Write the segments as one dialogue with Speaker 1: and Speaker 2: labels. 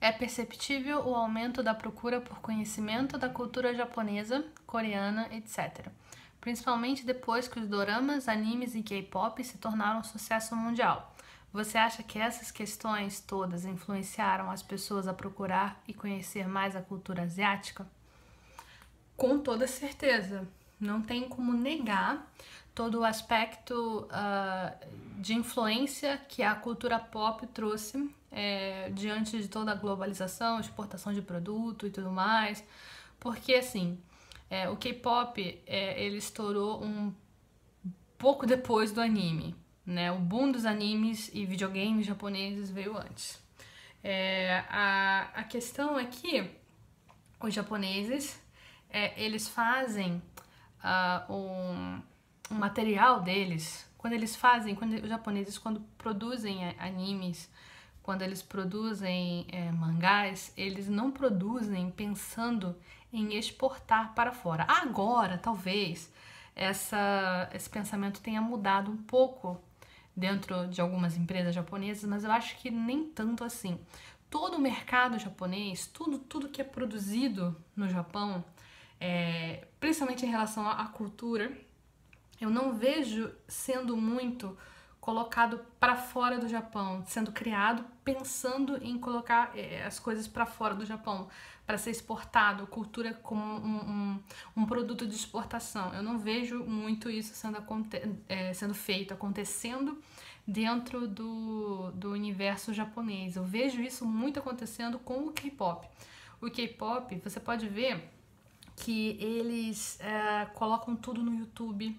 Speaker 1: É perceptível o aumento da procura por conhecimento da cultura japonesa, coreana, etc. Principalmente depois que os doramas, animes e K-pop se tornaram um sucesso mundial. Você acha que essas questões todas influenciaram as pessoas a procurar e conhecer mais a cultura asiática? Com toda certeza. Não tem como negar todo o aspecto uh, de influência que a cultura pop trouxe é, diante de toda a globalização, exportação de produto e tudo mais. Porque, assim, é, o K-pop, é, ele estourou um pouco depois do anime, né? O boom dos animes e videogames japoneses veio antes. É, a, a questão é que os japoneses, é, eles fazem uh, um, um material deles, quando eles fazem, quando os japoneses, quando produzem animes, quando eles produzem é, mangás, eles não produzem pensando em exportar para fora. Agora, talvez, essa, esse pensamento tenha mudado um pouco dentro de algumas empresas japonesas, mas eu acho que nem tanto assim. Todo o mercado japonês, tudo, tudo que é produzido no Japão, é, principalmente em relação à cultura, eu não vejo sendo muito colocado para fora do Japão, sendo criado pensando em colocar é, as coisas para fora do Japão, para ser exportado, cultura como um, um, um, produto de exportação. Eu não vejo muito isso sendo, é, sendo feito, acontecendo dentro do, do universo japonês. Eu vejo isso muito acontecendo com o K-pop. O K-pop, você pode ver que eles é, colocam tudo no YouTube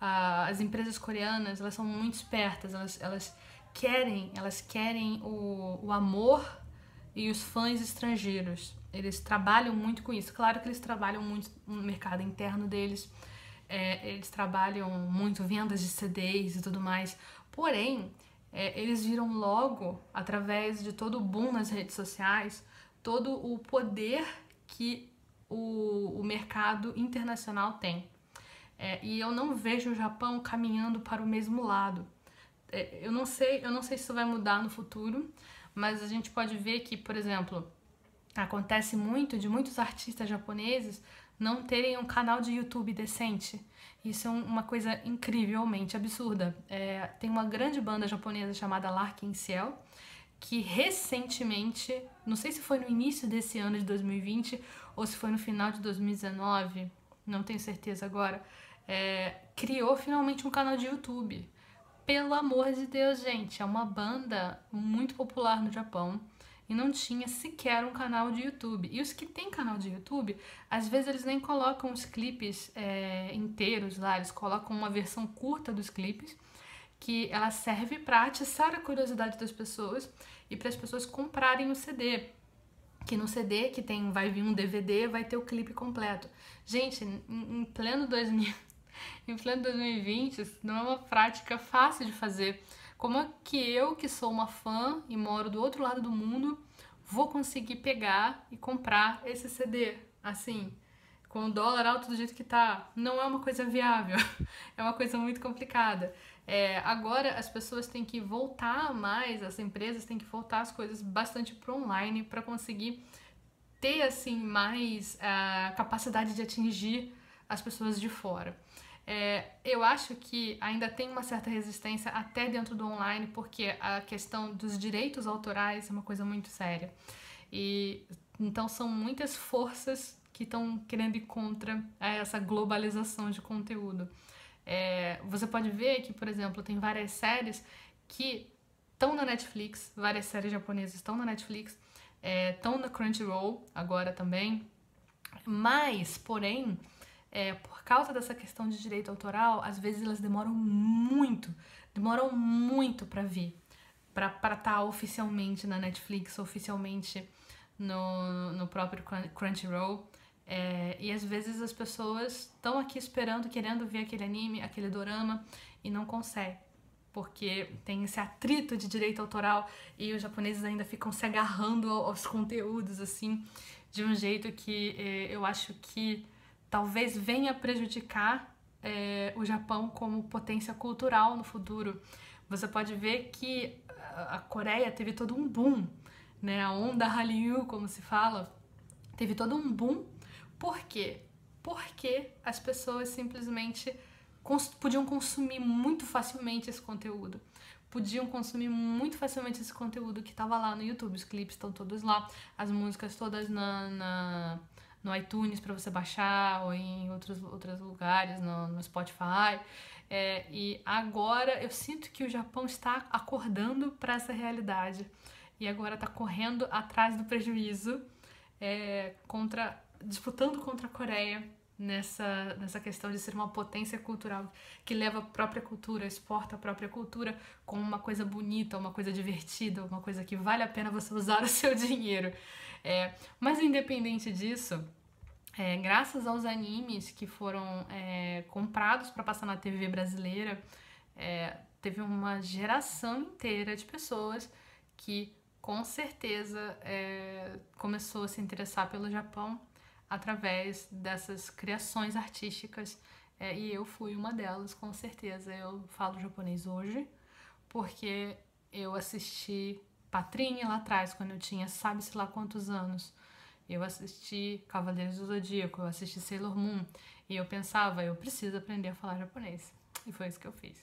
Speaker 1: as empresas coreanas elas são muito espertas, elas, elas querem, elas querem o, o amor e os fãs estrangeiros. Eles trabalham muito com isso. Claro que eles trabalham muito no mercado interno deles, é, eles trabalham muito vendas de CDs e tudo mais. Porém, é, eles viram logo, através de todo o boom nas redes sociais, todo o poder que o, o mercado internacional tem. É, e eu não vejo o Japão caminhando para o mesmo lado. É, eu não sei, eu não sei se isso vai mudar no futuro, mas a gente pode ver que, por exemplo, acontece muito de muitos artistas japoneses não terem um canal de YouTube decente. Isso é uma coisa incrivelmente absurda. É, tem uma grande banda japonesa chamada Larkin Ciel, que recentemente, não sei se foi no início desse ano de 2020 ou se foi no final de 2019, não tenho certeza agora, é, criou finalmente um canal de YouTube. Pelo amor de Deus, gente, é uma banda muito popular no Japão e não tinha sequer um canal de YouTube. E os que têm canal de YouTube, às vezes eles nem colocam os clipes é, inteiros lá, eles colocam uma versão curta dos clipes que ela serve para atiçar a curiosidade das pessoas e para as pessoas comprarem o CD que no CD que tem vai vir um DVD vai ter o clipe completo. Gente, em, em pleno 2000 em pleno 2020 não é uma prática fácil de fazer. Como é que eu, que sou uma fã e moro do outro lado do mundo, vou conseguir pegar e comprar esse CD? Assim, com o dólar alto do jeito que tá, não é uma coisa viável, é uma coisa muito complicada. É, agora as pessoas têm que voltar mais, as empresas têm que voltar as coisas bastante para online para conseguir ter assim mais a capacidade de atingir as pessoas de fora. É, eu acho que ainda tem uma certa resistência até dentro do online, porque a questão dos direitos autorais é uma coisa muito séria. E então são muitas forças que estão querendo ir contra essa globalização de conteúdo. É, você pode ver que, por exemplo, tem várias séries que estão na Netflix, várias séries japonesas estão na Netflix, estão é, na Crunchyroll agora também, mas, porém, é, por causa dessa questão de direito autoral, às vezes elas demoram muito, demoram muito para vir, para estar tá oficialmente na Netflix, oficialmente no, no próprio Crunchyroll. É, e às vezes as pessoas estão aqui esperando, querendo ver aquele anime, aquele dorama e não conseguem. Porque tem esse atrito de direito autoral e os japoneses ainda ficam se agarrando aos conteúdos, assim, de um jeito que é, eu acho que talvez venha prejudicar é, o Japão como potência cultural no futuro. Você pode ver que a Coreia teve todo um boom, né? A onda Hallyu, como se fala, teve todo um boom por quê? Porque as pessoas simplesmente cons podiam consumir muito facilmente esse conteúdo. Podiam consumir muito facilmente esse conteúdo que estava lá no YouTube. Os clipes estão todos lá, as músicas todas na, na no iTunes para você baixar ou em outros, outros lugares, no, no Spotify. É, e agora eu sinto que o Japão está acordando para essa realidade e agora está correndo atrás do prejuízo é, contra disputando contra a Coreia nessa, nessa questão de ser uma potência cultural que leva a própria cultura, exporta a própria cultura como uma coisa bonita, uma coisa divertida, uma coisa que vale a pena você usar o seu dinheiro. É, mas independente disso, é, graças aos animes que foram é, comprados para passar na TV brasileira, é, teve uma geração inteira de pessoas que com certeza é, começou a se interessar pelo Japão através dessas criações artísticas. É, e eu fui uma delas, com certeza. Eu falo japonês hoje porque eu assisti Patrinha lá atrás, quando eu tinha sabe-se lá quantos anos. Eu assisti Cavaleiros do Zodíaco, eu assisti Sailor Moon. E eu pensava, eu preciso aprender a falar japonês. E foi isso que eu fiz.